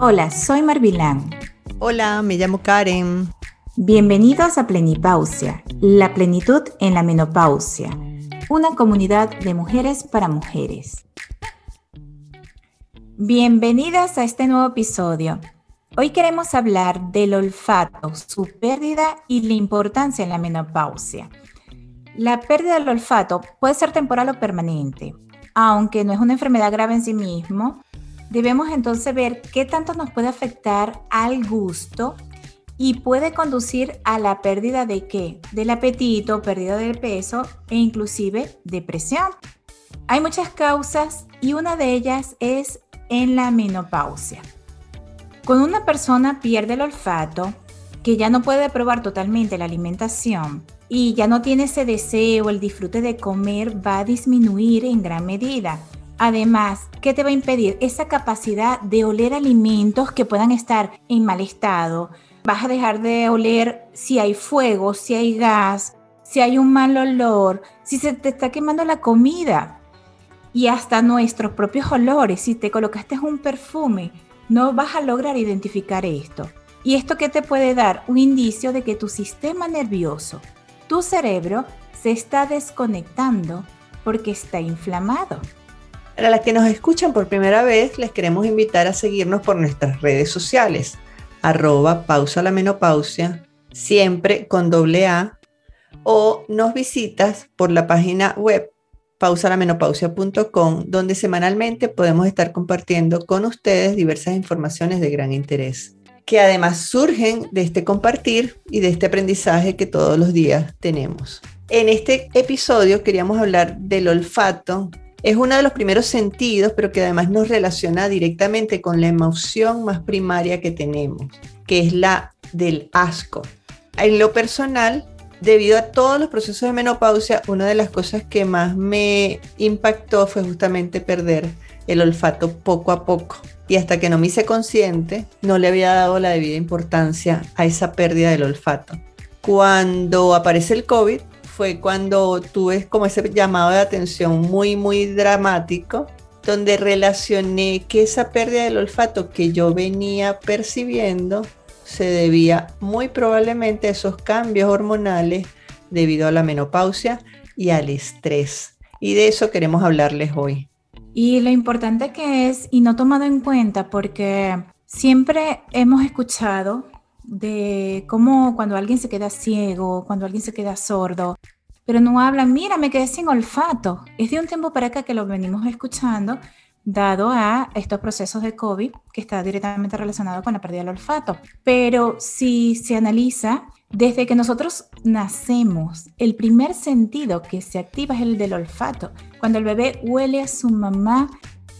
Hola, soy Marvilán. Hola, me llamo Karen. Bienvenidos a Plenipausia, la plenitud en la menopausia, una comunidad de mujeres para mujeres. Bienvenidas a este nuevo episodio. Hoy queremos hablar del olfato, su pérdida y la importancia en la menopausia. La pérdida del olfato puede ser temporal o permanente, aunque no es una enfermedad grave en sí mismo. Debemos entonces ver qué tanto nos puede afectar al gusto y puede conducir a la pérdida de qué? Del apetito, pérdida de peso e inclusive depresión. Hay muchas causas y una de ellas es en la menopausia. Cuando una persona pierde el olfato, que ya no puede probar totalmente la alimentación y ya no tiene ese deseo, el disfrute de comer va a disminuir en gran medida. Además, ¿qué te va a impedir? Esa capacidad de oler alimentos que puedan estar en mal estado, vas a dejar de oler si hay fuego, si hay gas, si hay un mal olor, si se te está quemando la comida y hasta nuestros propios olores. Si te colocaste un perfume, no vas a lograr identificar esto. ¿Y esto qué te puede dar? Un indicio de que tu sistema nervioso, tu cerebro, se está desconectando porque está inflamado. Para las que nos escuchan por primera vez, les queremos invitar a seguirnos por nuestras redes sociales arroba pausa la menopausia, siempre con doble A, o nos visitas por la página web pausalamenopausia.com, donde semanalmente podemos estar compartiendo con ustedes diversas informaciones de gran interés, que además surgen de este compartir y de este aprendizaje que todos los días tenemos. En este episodio queríamos hablar del olfato es uno de los primeros sentidos, pero que además nos relaciona directamente con la emoción más primaria que tenemos, que es la del asco. En lo personal, debido a todos los procesos de menopausia, una de las cosas que más me impactó fue justamente perder el olfato poco a poco. Y hasta que no me hice consciente, no le había dado la debida importancia a esa pérdida del olfato. Cuando aparece el COVID, fue cuando tuve como ese llamado de atención muy, muy dramático, donde relacioné que esa pérdida del olfato que yo venía percibiendo se debía muy probablemente a esos cambios hormonales debido a la menopausia y al estrés. Y de eso queremos hablarles hoy. Y lo importante que es, y no tomado en cuenta, porque siempre hemos escuchado de cómo cuando alguien se queda ciego, cuando alguien se queda sordo, pero no hablan, mira, me quedé sin olfato. Es de un tiempo para acá que lo venimos escuchando, dado a estos procesos de COVID que está directamente relacionado con la pérdida del olfato. Pero si se analiza, desde que nosotros nacemos, el primer sentido que se activa es el del olfato. Cuando el bebé huele a su mamá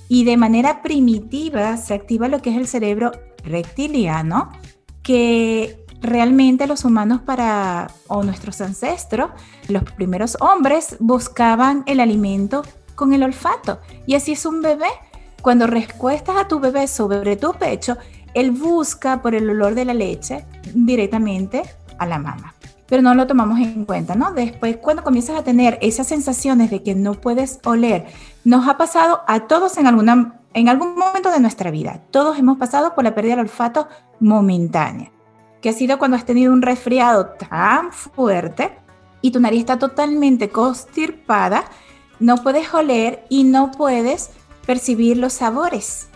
y de manera primitiva se activa lo que es el cerebro reptiliano, que realmente los humanos para, o nuestros ancestros, los primeros hombres buscaban el alimento con el olfato. Y así es un bebé. Cuando recuestas a tu bebé sobre tu pecho, él busca por el olor de la leche directamente a la mamá. Pero no lo tomamos en cuenta, ¿no? Después, cuando comienzas a tener esas sensaciones de que no puedes oler, nos ha pasado a todos en, alguna, en algún momento de nuestra vida. Todos hemos pasado por la pérdida del olfato momentánea que ha sido cuando has tenido un resfriado tan fuerte y tu nariz está totalmente constipada, no puedes oler y no puedes percibir los sabores.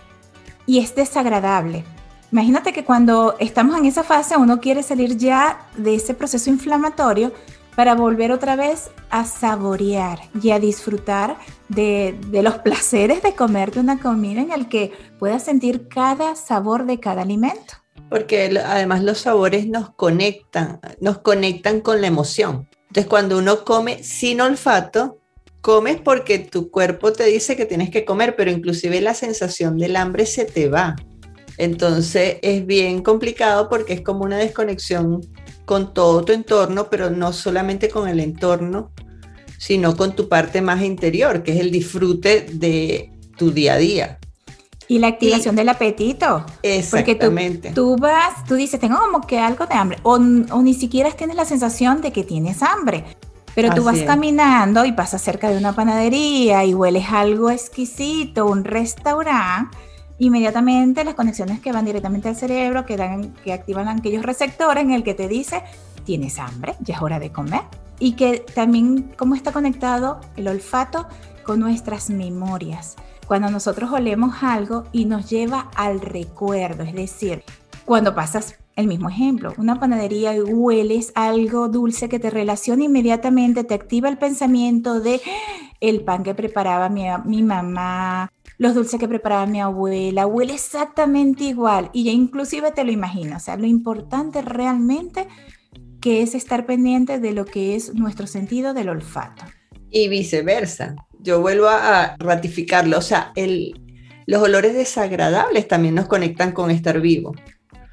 Y es desagradable. Imagínate que cuando estamos en esa fase uno quiere salir ya de ese proceso inflamatorio para volver otra vez a saborear y a disfrutar de, los placeres de comerte una comida en el que puedas sentir cada sabor de cada alimento porque además los sabores nos conectan, nos conectan con la emoción. Entonces cuando uno come sin olfato, comes porque tu cuerpo te dice que tienes que comer, pero inclusive la sensación del hambre se te va. Entonces es bien complicado porque es como una desconexión con todo tu entorno, pero no solamente con el entorno, sino con tu parte más interior, que es el disfrute de tu día a día. Y la activación del apetito. Exactamente. Porque tú, vas, tú dices, tengo como que algo de hambre, o, ni siquiera tienes la sensación de que tienes hambre. Pero tú vas caminando y pasas cerca de una panadería y hueles algo exquisito, un restaurante, inmediatamente las conexiones que van directamente al cerebro, que, dan, que activan aquellos receptores en el que te dice, tienes hambre, ya es hora de comer. Y que también cómo está conectado el olfato con nuestras memorias. Cuando nosotros olemos algo y nos lleva al recuerdo, es decir, cuando pasas el mismo ejemplo, una panadería y hueles algo dulce que te relaciona inmediatamente, te activa el pensamiento de el pan que preparaba mi, mi mamá, los dulces que preparaba mi abuela, huele exactamente igual y ya inclusive te lo imaginas. O sea, lo importante realmente que es estar pendiente de lo que es nuestro sentido del olfato. Y viceversa. Yo vuelvo a ratificarlo. O sea, el, los olores desagradables también nos conectan con estar vivo.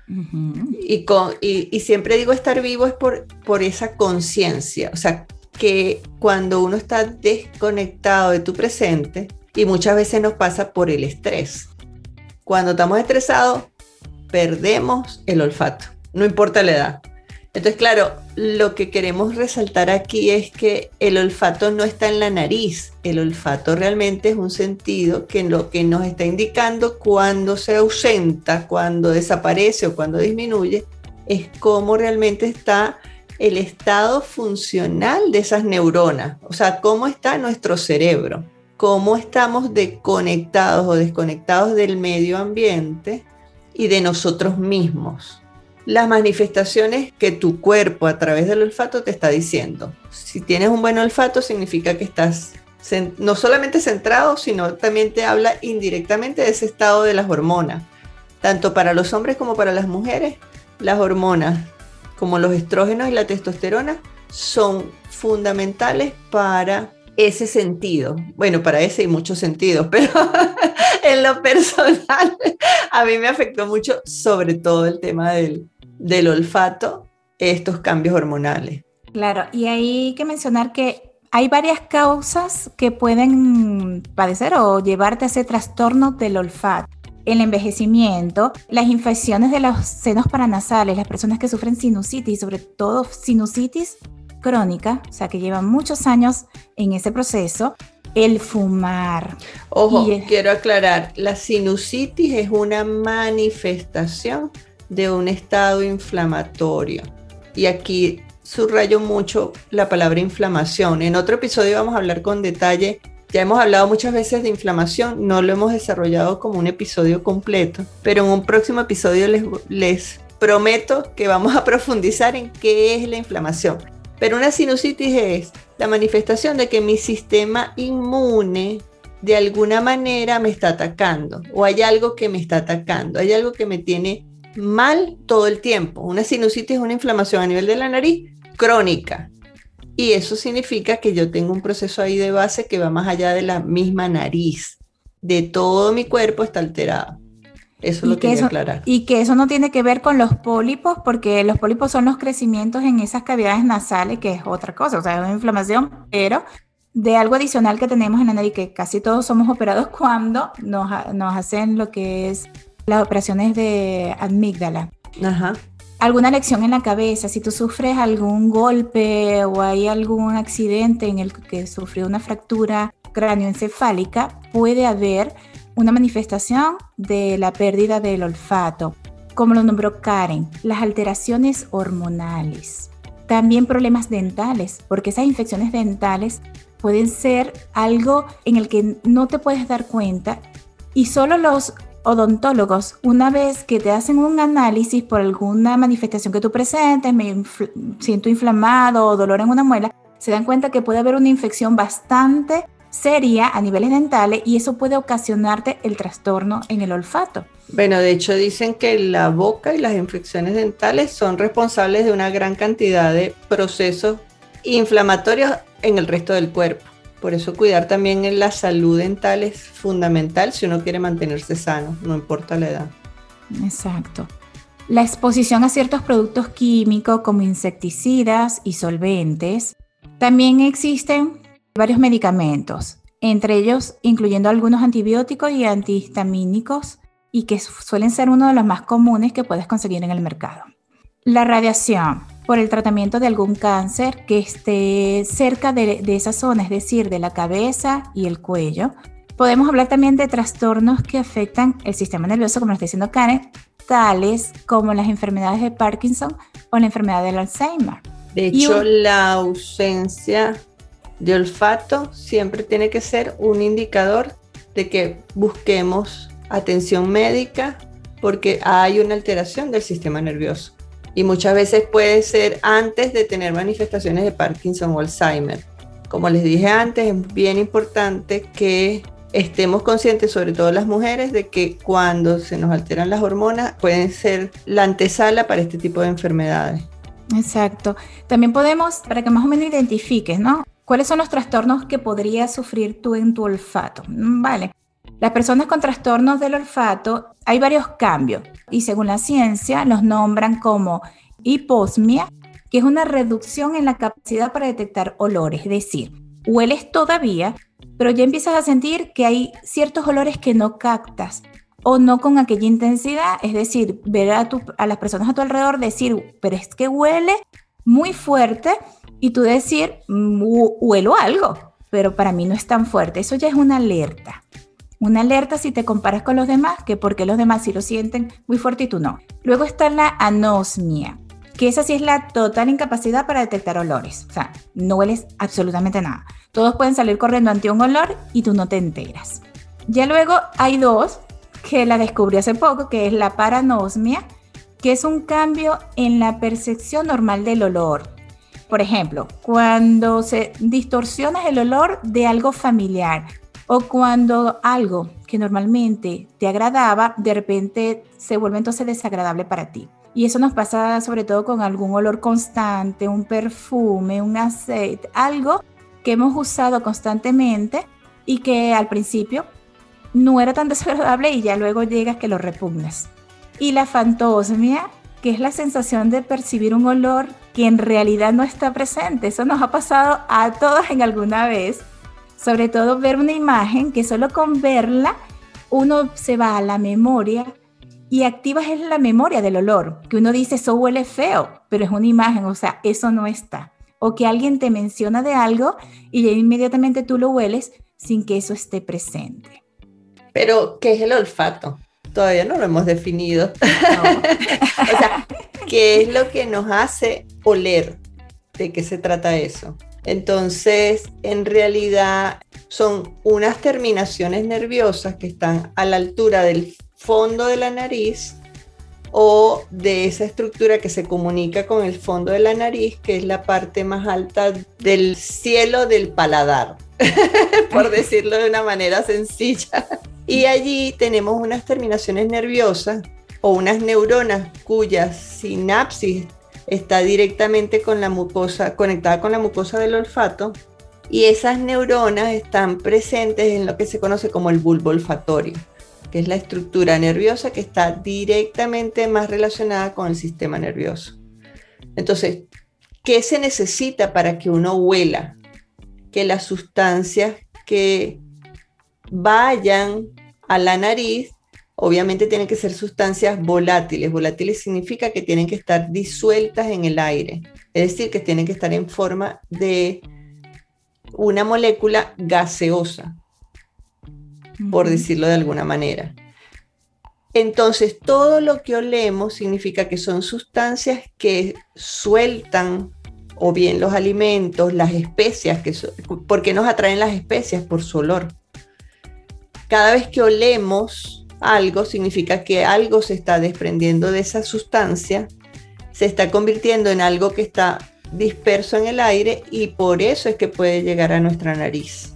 y, con, y, siempre digo estar vivo es por, por esa conciencia. O sea, que cuando uno está desconectado de tu presente, y muchas veces nos pasa por el estrés. Cuando estamos estresados, perdemos el olfato, no importa la edad. Entonces, claro, lo que queremos resaltar aquí es que el olfato no está en la nariz. El olfato realmente es un sentido que lo que nos está indicando cuando se ausenta, cuando desaparece o cuando disminuye, es cómo realmente está el estado funcional de esas neuronas, o sea, cómo está nuestro cerebro cómo estamos desconectados o desconectados del medio ambiente y de nosotros mismos. Las manifestaciones que tu cuerpo a través del olfato te está diciendo. Si tienes un buen olfato significa que estás no solamente centrado, sino también te habla indirectamente de ese estado de las hormonas. Tanto para los hombres como para las mujeres, las hormonas como los estrógenos y la testosterona son fundamentales para ese sentido. Bueno, para ese hay muchos sentidos, pero en lo personal a mí me afectó mucho, sobre todo el tema del, del olfato, estos cambios hormonales. Claro, y hay que mencionar que hay varias causas que pueden padecer o llevarte a ese trastorno del olfato. El envejecimiento, las infecciones de los senos paranasales, las personas que sufren sinusitis, sobre todo sinusitis crónica, o sea, que lleva muchos años en ese proceso, el fumar. Ojo, quiero aclarar, la sinusitis es una manifestación de un estado inflamatorio. Y aquí subrayo mucho la palabra inflamación. En otro episodio vamos a hablar con detalle. Ya hemos hablado muchas veces de inflamación, no lo hemos desarrollado como un episodio completo, pero en un próximo episodio les, les prometo que vamos a profundizar en qué es la inflamación. Pero una sinusitis es la manifestación de que mi sistema inmune de alguna manera me está atacando o hay algo que me está atacando, hay algo que me tiene mal todo el tiempo. Una sinusitis es una inflamación a nivel de la nariz crónica. Y eso significa que yo tengo un proceso ahí de base que va más allá de la misma nariz. De todo mi cuerpo está alterado. Eso lo que aclarar. Y que eso no tiene que ver con los pólipos, porque los pólipos son los crecimientos en esas cavidades nasales, que es otra cosa, o sea, es una inflamación, pero de algo adicional que tenemos en la nariz, que casi todos somos operados cuando nos, nos hacen lo que es las operaciones de amígdala. Ajá. Alguna lección en la cabeza, si tú sufres algún golpe o hay algún accidente en el que sufrió una fractura cráneoencefálica, puede haber una manifestación de la pérdida del olfato, como lo nombró Karen, las alteraciones hormonales. También problemas dentales, porque esas infecciones dentales pueden ser algo en el que no te puedes dar cuenta y solo los odontólogos, una vez que te hacen un análisis por alguna manifestación que tú presentes, me siento inflamado o dolor en una muela, se dan cuenta que puede haber una infección bastante seria a niveles dentales y eso puede ocasionarte el trastorno en el olfato. Bueno, de hecho dicen que la boca y las infecciones dentales son responsables de una gran cantidad de procesos inflamatorios en el resto del cuerpo. Por eso cuidar también en la salud dental es fundamental si uno quiere mantenerse sano, no importa la edad. Exacto. La exposición a ciertos productos químicos como insecticidas y solventes. También existen varios medicamentos, entre ellos incluyendo algunos antibióticos y antihistamínicos, y que suelen ser uno de los más comunes que puedes conseguir en el mercado. La radiación por el tratamiento de algún cáncer que esté cerca de, esa zona, es decir, de la cabeza y el cuello, Podemos hablar también de trastornos que afectan el sistema nervioso, como lo está diciendo Karen, tales como las enfermedades de Parkinson o la enfermedad del Alzheimer. De hecho, la ausencia de olfato siempre tiene que ser un indicador de que busquemos atención médica porque hay una alteración del sistema nervioso. Y muchas veces puede ser antes de tener manifestaciones de Parkinson o Alzheimer. Como les dije antes, es bien importante que estemos conscientes, sobre todo las mujeres, de que cuando se nos alteran las hormonas pueden ser la antesala para este tipo de enfermedades. Exacto. También podemos, para que más o menos identifiques, ¿no? ¿Cuáles son los trastornos que podrías sufrir tú en tu olfato? Mm, vale. Las personas con trastornos del olfato, hay varios cambios y según la ciencia los nombran como hiposmia, que es una reducción en la capacidad para detectar olores, es decir, hueles todavía, pero ya empiezas a sentir que hay ciertos olores que no captas o no con aquella intensidad, es decir, ver a, a las personas a tu alrededor decir, pero es que huele muy fuerte y tú decir, mm, huelo algo, pero para mí no es tan fuerte, eso ya es una alerta. Una alerta si te comparas con los demás, que porque los demás sí lo sienten muy fuerte y tú no. Luego está la anosmia, que esa sí es la total incapacidad para detectar olores. O sea, no hueles absolutamente nada. Todos pueden salir corriendo ante un olor y tú no te enteras. Ya luego hay dos que la descubrí hace poco, que es la paranosmia, que es un cambio en la percepción normal del olor. Por ejemplo, cuando se distorsiona el olor de algo familiar, o cuando algo que normalmente te agradaba, de repente se vuelve entonces desagradable para ti. Y eso nos pasa sobre todo con algún olor constante, un perfume, un aceite, algo que hemos usado constantemente y que al principio no era tan desagradable y ya luego llegas que lo repugnas. Y la fantosmia, que es la sensación de percibir un olor que en realidad no está presente. Eso nos ha pasado a todos en alguna vez sobre todo ver una imagen que solo con verla uno se va a la memoria y activas es la memoria del olor, que uno dice eso huele feo, pero es una imagen, o sea, eso no está. O que alguien te menciona de algo y inmediatamente tú lo hueles sin que eso esté presente. Pero, ¿qué es el olfato? Todavía no lo hemos definido. o sea, ¿qué es lo que nos hace oler? ¿De qué se trata eso? Entonces, en realidad son unas terminaciones nerviosas que están a la altura del fondo de la nariz o de esa estructura que se comunica con el fondo de la nariz, que es la parte más alta del cielo del paladar, por decirlo de una manera sencilla. Y allí tenemos unas terminaciones nerviosas o unas neuronas cuyas sinapsis está directamente con la mucosa, conectada con la mucosa del olfato y esas neuronas están presentes en lo que se conoce como el bulbo olfatorio, que es la estructura nerviosa que está directamente más relacionada con el sistema nervioso. Entonces, ¿qué se necesita para que uno huela? Que las sustancias que vayan a la nariz obviamente tienen que ser sustancias volátiles. Volátiles significa que tienen que estar disueltas en el aire, es decir, que tienen que estar en forma de una molécula gaseosa, por decirlo de alguna manera. Entonces, todo lo que olemos significa que son sustancias que sueltan o bien los alimentos, las especias, que ¿por qué nos atraen las especias? Por su olor. Cada vez que olemos algo significa que algo se está desprendiendo de esa sustancia, se está convirtiendo en algo que está disperso en el aire y por eso es que puede llegar a nuestra nariz.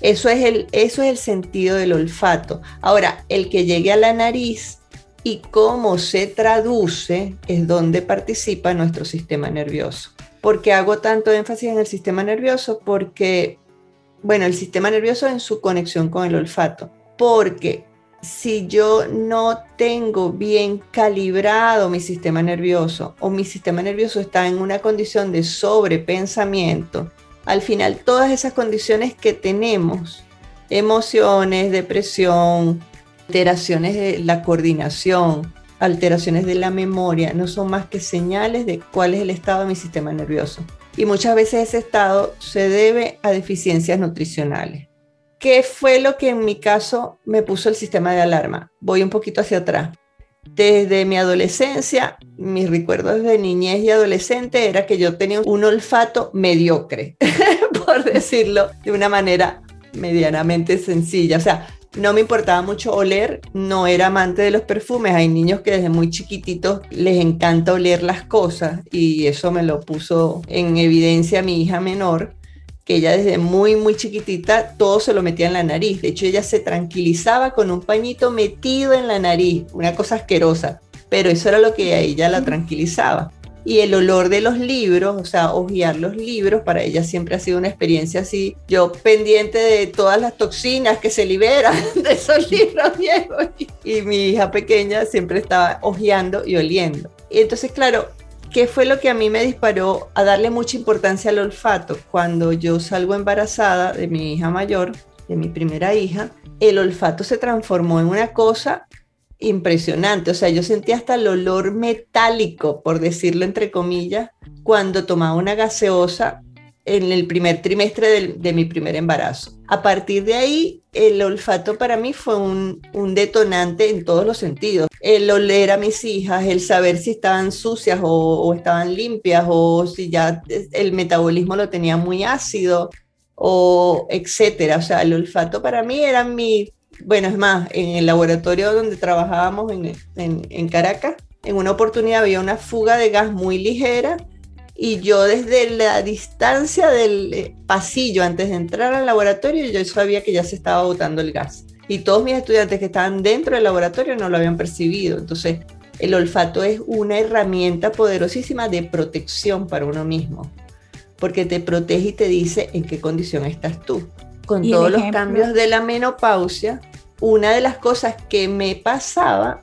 Eso es el, eso es el sentido del olfato. Ahora, el que llegue a la nariz y cómo se traduce es donde participa nuestro sistema nervioso. ¿Por qué hago tanto énfasis en el sistema nervioso? Porque, bueno, el sistema nervioso en su conexión con el olfato porque si yo no tengo bien calibrado mi sistema nervioso o mi sistema nervioso está en una condición de sobrepensamiento, al final todas esas condiciones que tenemos, emociones, depresión, alteraciones de la coordinación, alteraciones de la memoria, no son más que señales de cuál es el estado de mi sistema nervioso. Y muchas veces ese estado se debe a deficiencias nutricionales. ¿Qué fue lo que en mi caso me puso el sistema de alarma? Voy un poquito hacia atrás. Desde mi adolescencia, mis recuerdos de niñez y adolescente era que yo tenía un olfato mediocre, por decirlo de una manera medianamente sencilla. O sea, no me importaba mucho oler, no era amante de los perfumes. Hay niños que desde muy chiquititos les encanta oler las cosas y eso me lo puso en evidencia mi hija menor, que ella desde muy, muy chiquitita todo se lo metía en la nariz. De hecho, ella se tranquilizaba con un pañito metido en la nariz, una cosa asquerosa, pero eso era lo que a ella la tranquilizaba y el olor de los libros, o sea, hojear los libros, para ella siempre ha sido una experiencia así. Yo pendiente de todas las toxinas que se liberan de esos libros viejos y, mi hija pequeña siempre estaba hojeando y oliendo. Y entonces, claro, ¿qué fue lo que a mí me disparó a darle mucha importancia al olfato? Cuando yo salgo embarazada de mi hija mayor, de mi primera hija, el olfato se transformó en una cosa impresionante. O sea, yo sentía hasta el olor metálico, por decirlo entre comillas, cuando tomaba una gaseosa en el primer trimestre de, mi primer embarazo. A partir de ahí, el olfato para mí fue un, detonante en todos los sentidos. El oler a mis hijas, el saber si estaban sucias o, o estaban limpias o si ya el metabolismo lo tenía muy ácido o etcétera. O sea, el olfato para mí era mi bueno, es más, en el laboratorio donde trabajábamos en, en, Caracas, en una oportunidad había una fuga de gas muy ligera y yo desde la distancia del eh, pasillo antes de entrar al laboratorio yo sabía que ya se estaba botando el gas. Y todos mis estudiantes que estaban dentro del laboratorio no lo habían percibido. Entonces, el olfato es una herramienta poderosísima de protección para uno mismo, porque te protege y te dice en qué condición estás tú. Con todos los cambios de la menopausia, una de las cosas que me pasaba,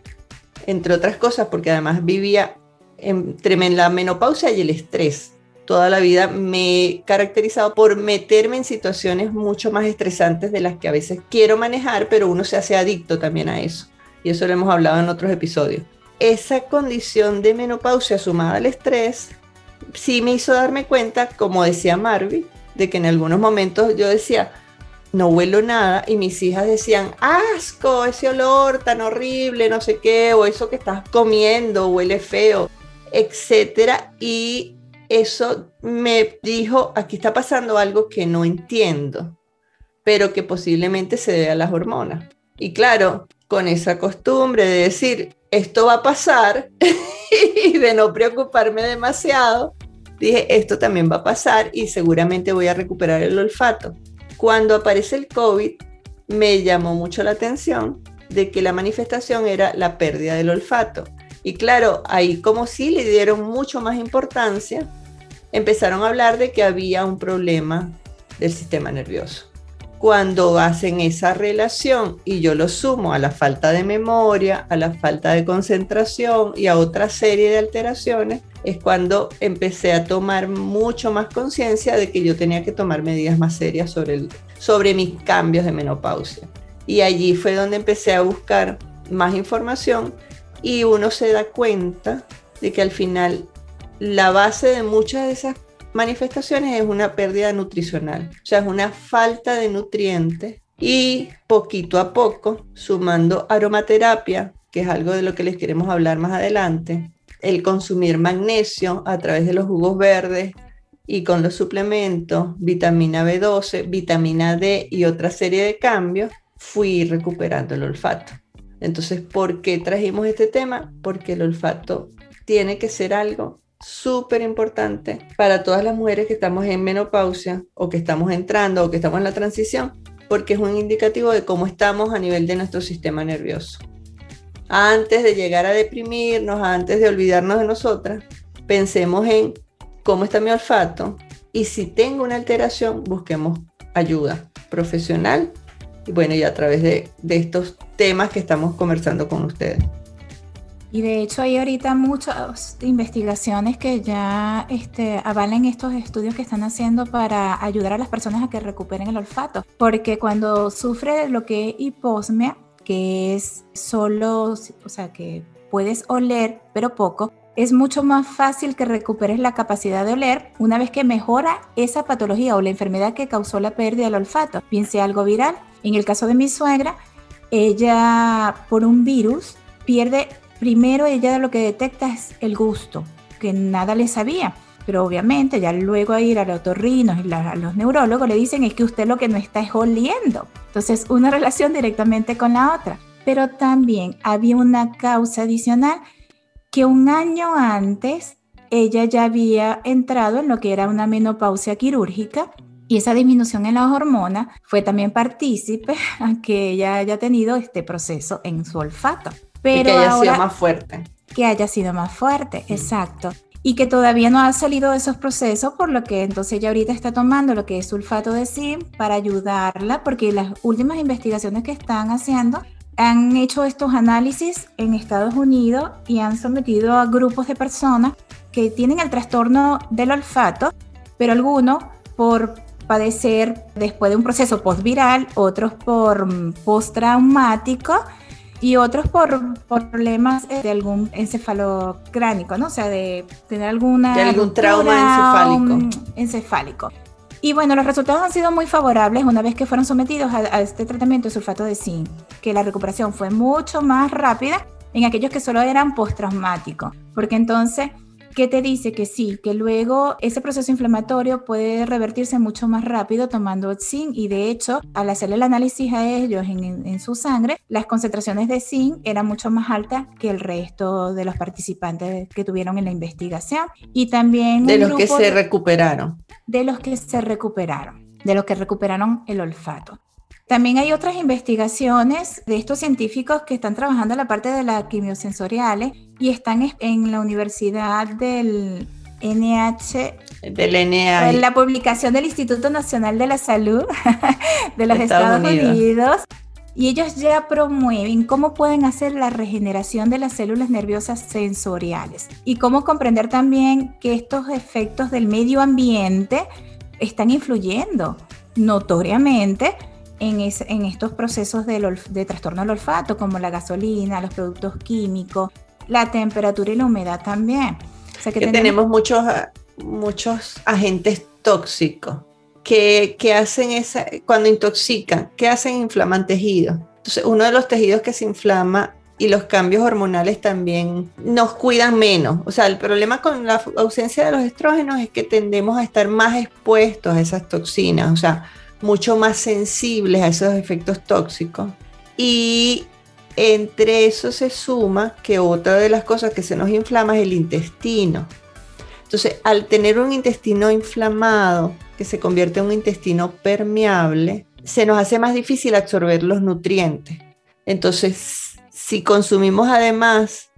entre otras cosas, porque además vivía entre la menopausia y el estrés, toda la vida me he caracterizado por meterme en situaciones mucho más estresantes de las que a veces quiero manejar, pero uno se hace adicto también a eso. Y eso lo hemos hablado en otros episodios. Esa condición de menopausia sumada al estrés sí me hizo darme cuenta, como decía Marvin, de que en algunos momentos yo decía, no huelo nada y mis hijas decían, asco, ese olor tan horrible, no sé qué, o eso que estás comiendo huele feo, etcétera. Y eso me dijo, aquí está pasando algo que no entiendo, pero que posiblemente se debe a las hormonas. Y claro, con esa costumbre de decir, esto va a pasar y de no preocuparme demasiado, dije, esto también va a pasar y seguramente voy a recuperar el olfato. Cuando aparece el COVID, me llamó mucho la atención de que la manifestación era la pérdida del olfato. Y claro, ahí como si le dieron mucho más importancia, empezaron a hablar de que había un problema del sistema nervioso. Cuando hacen esa relación y yo lo sumo a la falta de memoria, a la falta de concentración y a otra serie de alteraciones, es cuando empecé a tomar mucho más conciencia de que yo tenía que tomar medidas más serias sobre, sobre mis cambios de menopausia. Y allí fue donde empecé a buscar más información y uno se da cuenta de que al final la base de muchas de esas manifestaciones es una pérdida nutricional, o sea, es una falta de nutrientes y poquito a poco, sumando aromaterapia, que es algo de lo que les queremos hablar más adelante, el consumir magnesio a través de los jugos verdes y con los suplementos, vitamina B12, vitamina D y otra serie de cambios, fui recuperando el olfato. Entonces, ¿por qué trajimos este tema? Porque el olfato tiene que ser algo súper importante para todas las mujeres que estamos en menopausia o que estamos entrando o que estamos en la transición, porque es un indicativo de cómo estamos a nivel de nuestro sistema nervioso antes de llegar a deprimirnos, antes de olvidarnos de nosotras, pensemos en cómo está mi olfato y si tengo una alteración, busquemos ayuda profesional y bueno, y a través de, estos temas que estamos conversando con ustedes. Y de hecho hay ahorita muchas investigaciones que ya este, avalen estos estudios que están haciendo para ayudar a las personas a que recuperen el olfato. Porque cuando sufre lo que es hiposmia, que es solo, o sea, que puedes oler, pero poco, es mucho más fácil que recuperes la capacidad de oler una vez que mejora esa patología o la enfermedad que causó la pérdida del olfato, bien sea algo viral. En el caso de mi suegra, ella por un virus pierde, primero ella lo que detecta es el gusto, que nada le sabía. Pero obviamente ya luego a ir a los otorrinos y a los neurólogos le dicen es que usted lo que no está es oliendo. Entonces una relación directamente con la otra. Pero también había una causa adicional que un año antes ella ya había entrado en lo que era una menopausia quirúrgica y esa disminución en las hormonas fue también partícipe a que ella haya tenido este proceso en su olfato. Pero que haya sido más fuerte. Que haya sido más fuerte, exacto. Y que todavía no ha salido de esos procesos, por lo que entonces ella ahorita está tomando lo que es sulfato de zinc para ayudarla, porque las últimas investigaciones que están haciendo han hecho estos análisis en Estados Unidos y han sometido a grupos de personas que tienen el trastorno del olfato, pero algunos por padecer después de un proceso postviral, otros por mm, postraumático y otros por, problemas de algún encefalocránico, ¿no? O sea, de tener alguna... De algún trauma encefálico. encefálico. Y bueno, los resultados han sido muy favorables una vez que fueron sometidos a, este tratamiento de sulfato de zinc, que la recuperación fue mucho más rápida en aquellos que solo eran postraumáticos, porque entonces ¿Qué te dice que sí, que luego ese proceso inflamatorio puede revertirse mucho más rápido tomando zinc y de hecho al hacerle el análisis a ellos en, su sangre, las concentraciones de zinc eran mucho más altas que el resto de los participantes que tuvieron en la investigación y también... De los que se recuperaron. De los que se recuperaron, de los que recuperaron el olfato. También hay otras investigaciones de estos científicos que están trabajando en la parte de las quimiosensoriales y están en la Universidad del NH. Del En la publicación del Instituto Nacional de la Salud de los Estados, Unidos. Y ellos ya promueven cómo pueden hacer la regeneración de las células nerviosas sensoriales y cómo comprender también que estos efectos del medio ambiente están influyendo notoriamente en, en estos procesos de, de trastorno del olfato, como la gasolina, los productos químicos, la temperatura y la humedad también. que, tenemos, muchos, muchos agentes tóxicos que, que, hacen esa, cuando intoxican, que hacen inflaman tejidos. Entonces, uno de los tejidos que se inflama y los cambios hormonales también nos cuidan menos. O sea, el problema con la ausencia de los estrógenos es que tendemos a estar más expuestos a esas toxinas. O sea, mucho más sensibles a esos efectos tóxicos. Y entre eso se suma que otra de las cosas que se nos inflama es el intestino. Entonces, al tener un intestino inflamado, que se convierte en un intestino permeable, se nos hace más difícil absorber los nutrientes. Entonces, si consumimos además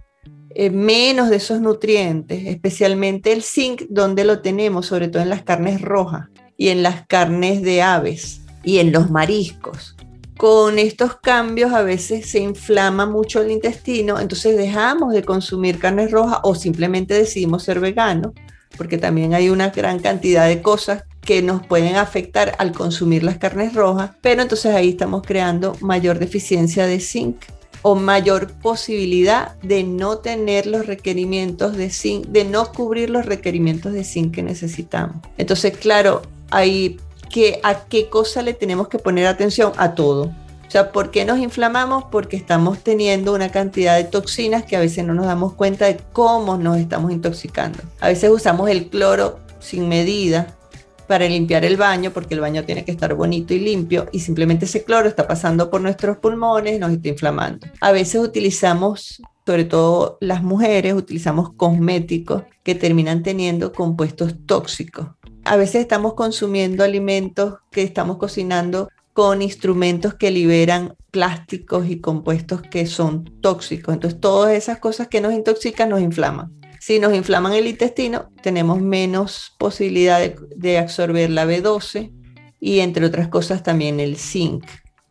eh, menos de esos nutrientes, especialmente el zinc, donde lo tenemos, sobre todo en las carnes rojas, y en las carnes de aves y en los mariscos. Con estos cambios a veces se inflama mucho el intestino, entonces dejamos de consumir carnes rojas o simplemente decidimos ser veganos, porque también hay una gran cantidad de cosas que nos pueden afectar al consumir las carnes rojas, pero entonces ahí estamos creando mayor deficiencia de zinc o mayor posibilidad de no tener los requerimientos de zinc, de no cubrir los requerimientos de zinc que necesitamos. Entonces, claro, ahí que a qué cosa le tenemos que poner atención a todo. O sea, ¿por qué nos inflamamos? Porque estamos teniendo una cantidad de toxinas que a veces no nos damos cuenta de cómo nos estamos intoxicando. A veces usamos el cloro sin medida para limpiar el baño, porque el baño tiene que estar bonito y limpio, y simplemente ese cloro está pasando por nuestros pulmones nos está inflamando. A veces utilizamos, sobre todo las mujeres, utilizamos cosméticos que terminan teniendo compuestos tóxicos a veces estamos consumiendo alimentos que estamos cocinando con instrumentos que liberan plásticos y compuestos que son tóxicos. Entonces, todas esas cosas que nos intoxican nos inflaman. Si nos inflaman el intestino, tenemos menos posibilidad de, absorber la B12 y, entre otras cosas, también el zinc.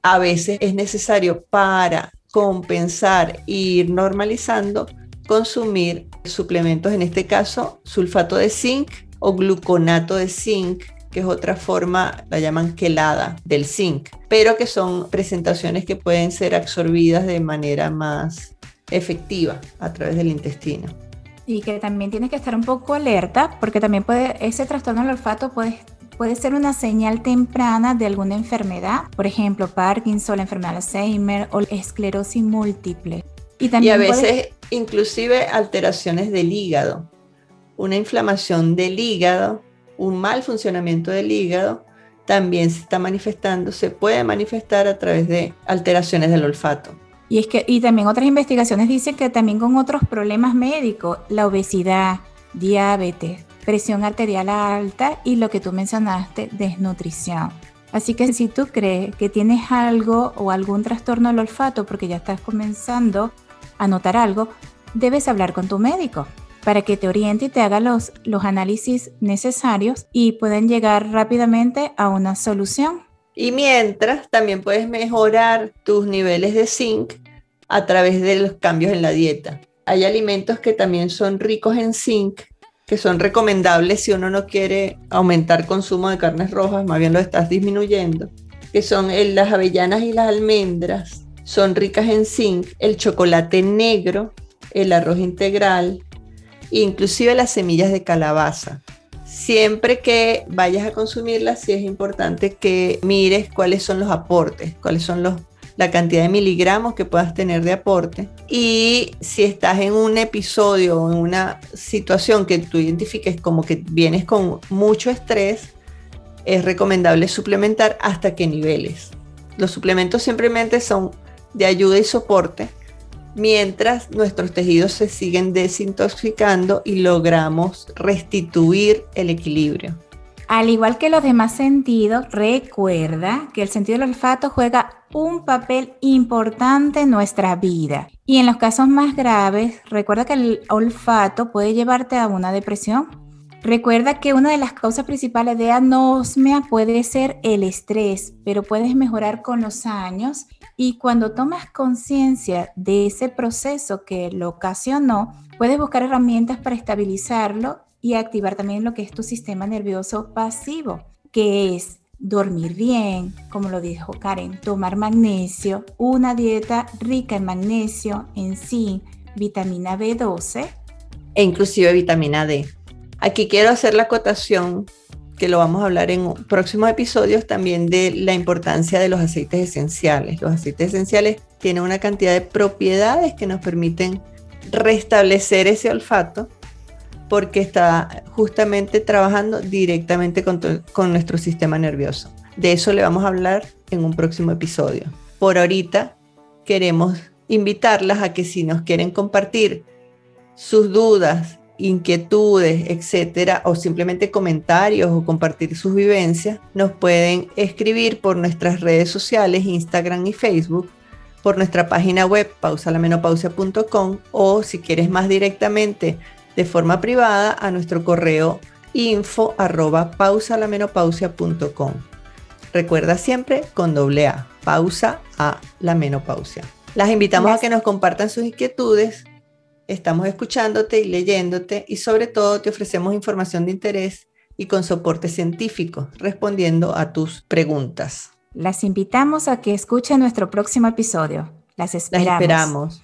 A veces es necesario para compensar e ir normalizando consumir suplementos, en este caso sulfato de zinc o gluconato de zinc, que es otra forma, la llaman quelada del zinc, pero que son presentaciones que pueden ser absorbidas de manera más efectiva a través del intestino. y que también tienes que estar un poco alerta porque también puede, ese trastorno del olfato puede, puede ser una señal temprana de alguna enfermedad, por ejemplo, Parkinson, la enfermedad de Alzheimer o esclerosis múltiple. Y, también a veces inclusive alteraciones del hígado, una inflamación del hígado, un mal funcionamiento del hígado también se está manifestando, se puede manifestar a través de alteraciones del olfato. Y es que y también otras investigaciones dicen que también con otros problemas médicos, la obesidad, diabetes, presión arterial alta y lo que tú mencionaste, desnutrición. Así que si tú crees que tienes algo o algún trastorno del olfato porque ya estás comenzando a notar algo, debes hablar con tu médico para que te oriente y te haga los, los análisis necesarios y puedan llegar rápidamente a una solución. Y mientras, también puedes mejorar tus niveles de zinc a través de los cambios en la dieta. Hay alimentos que también son ricos en zinc, que son recomendables si uno no quiere aumentar consumo de carnes rojas, más bien lo estás disminuyendo, que son las avellanas y las almendras, son ricas en zinc, el chocolate negro, el arroz integral, inclusive las semillas de calabaza siempre que vayas a consumirla, sí es importante que mires cuáles son los aportes, cuáles son los, la cantidad de miligramos que puedas tener de aporte. Y si estás en un episodio o en una situación que tú identifiques como que vienes con mucho estrés, es recomendable suplementar hasta qué niveles. Los suplementos simplemente son de ayuda y soporte mientras nuestros tejidos se siguen desintoxicando y logramos restituir el equilibrio. Al igual que los demás sentidos, recuerda que el sentido del olfato juega un papel importante en nuestra vida. Y en los casos más graves, recuerda que el olfato puede llevarte a una depresión. Recuerda que una de las causas principales de anosmia puede ser el estrés, pero puedes mejorar con los años y cuando tomas conciencia de ese proceso que lo ocasionó, puedes buscar herramientas para estabilizarlo y activar también lo que es tu sistema nervioso pasivo, que es dormir bien, como lo dijo Karen, tomar magnesio, una dieta rica en magnesio, en zinc, vitamina B12 e inclusive vitamina D. Aquí quiero hacer la acotación que lo vamos a hablar en próximos episodios también de la importancia de los aceites esenciales. Los aceites esenciales tienen una cantidad de propiedades que nos permiten restablecer ese olfato porque está justamente trabajando directamente con, con nuestro sistema nervioso. De eso le vamos a hablar en un próximo episodio. Por ahorita queremos invitarlas a que si nos quieren compartir sus dudas inquietudes, etcétera, o simplemente comentarios o compartir sus vivencias, nos pueden escribir por nuestras redes sociales, Instagram y Facebook, por nuestra página web pausalamenopausia.com o si quieres más directamente de forma privada a nuestro correo info arroba pausalamenopausia.com. Recuerda siempre con doble A, pausa a la menopausia. Las invitamos a que nos compartan sus inquietudes estamos escuchándote y leyéndote y sobre todo te ofrecemos información de interés y con soporte científico, respondiendo a tus preguntas. Las invitamos a que escuchen nuestro próximo episodio. Las esperamos. Las esperamos.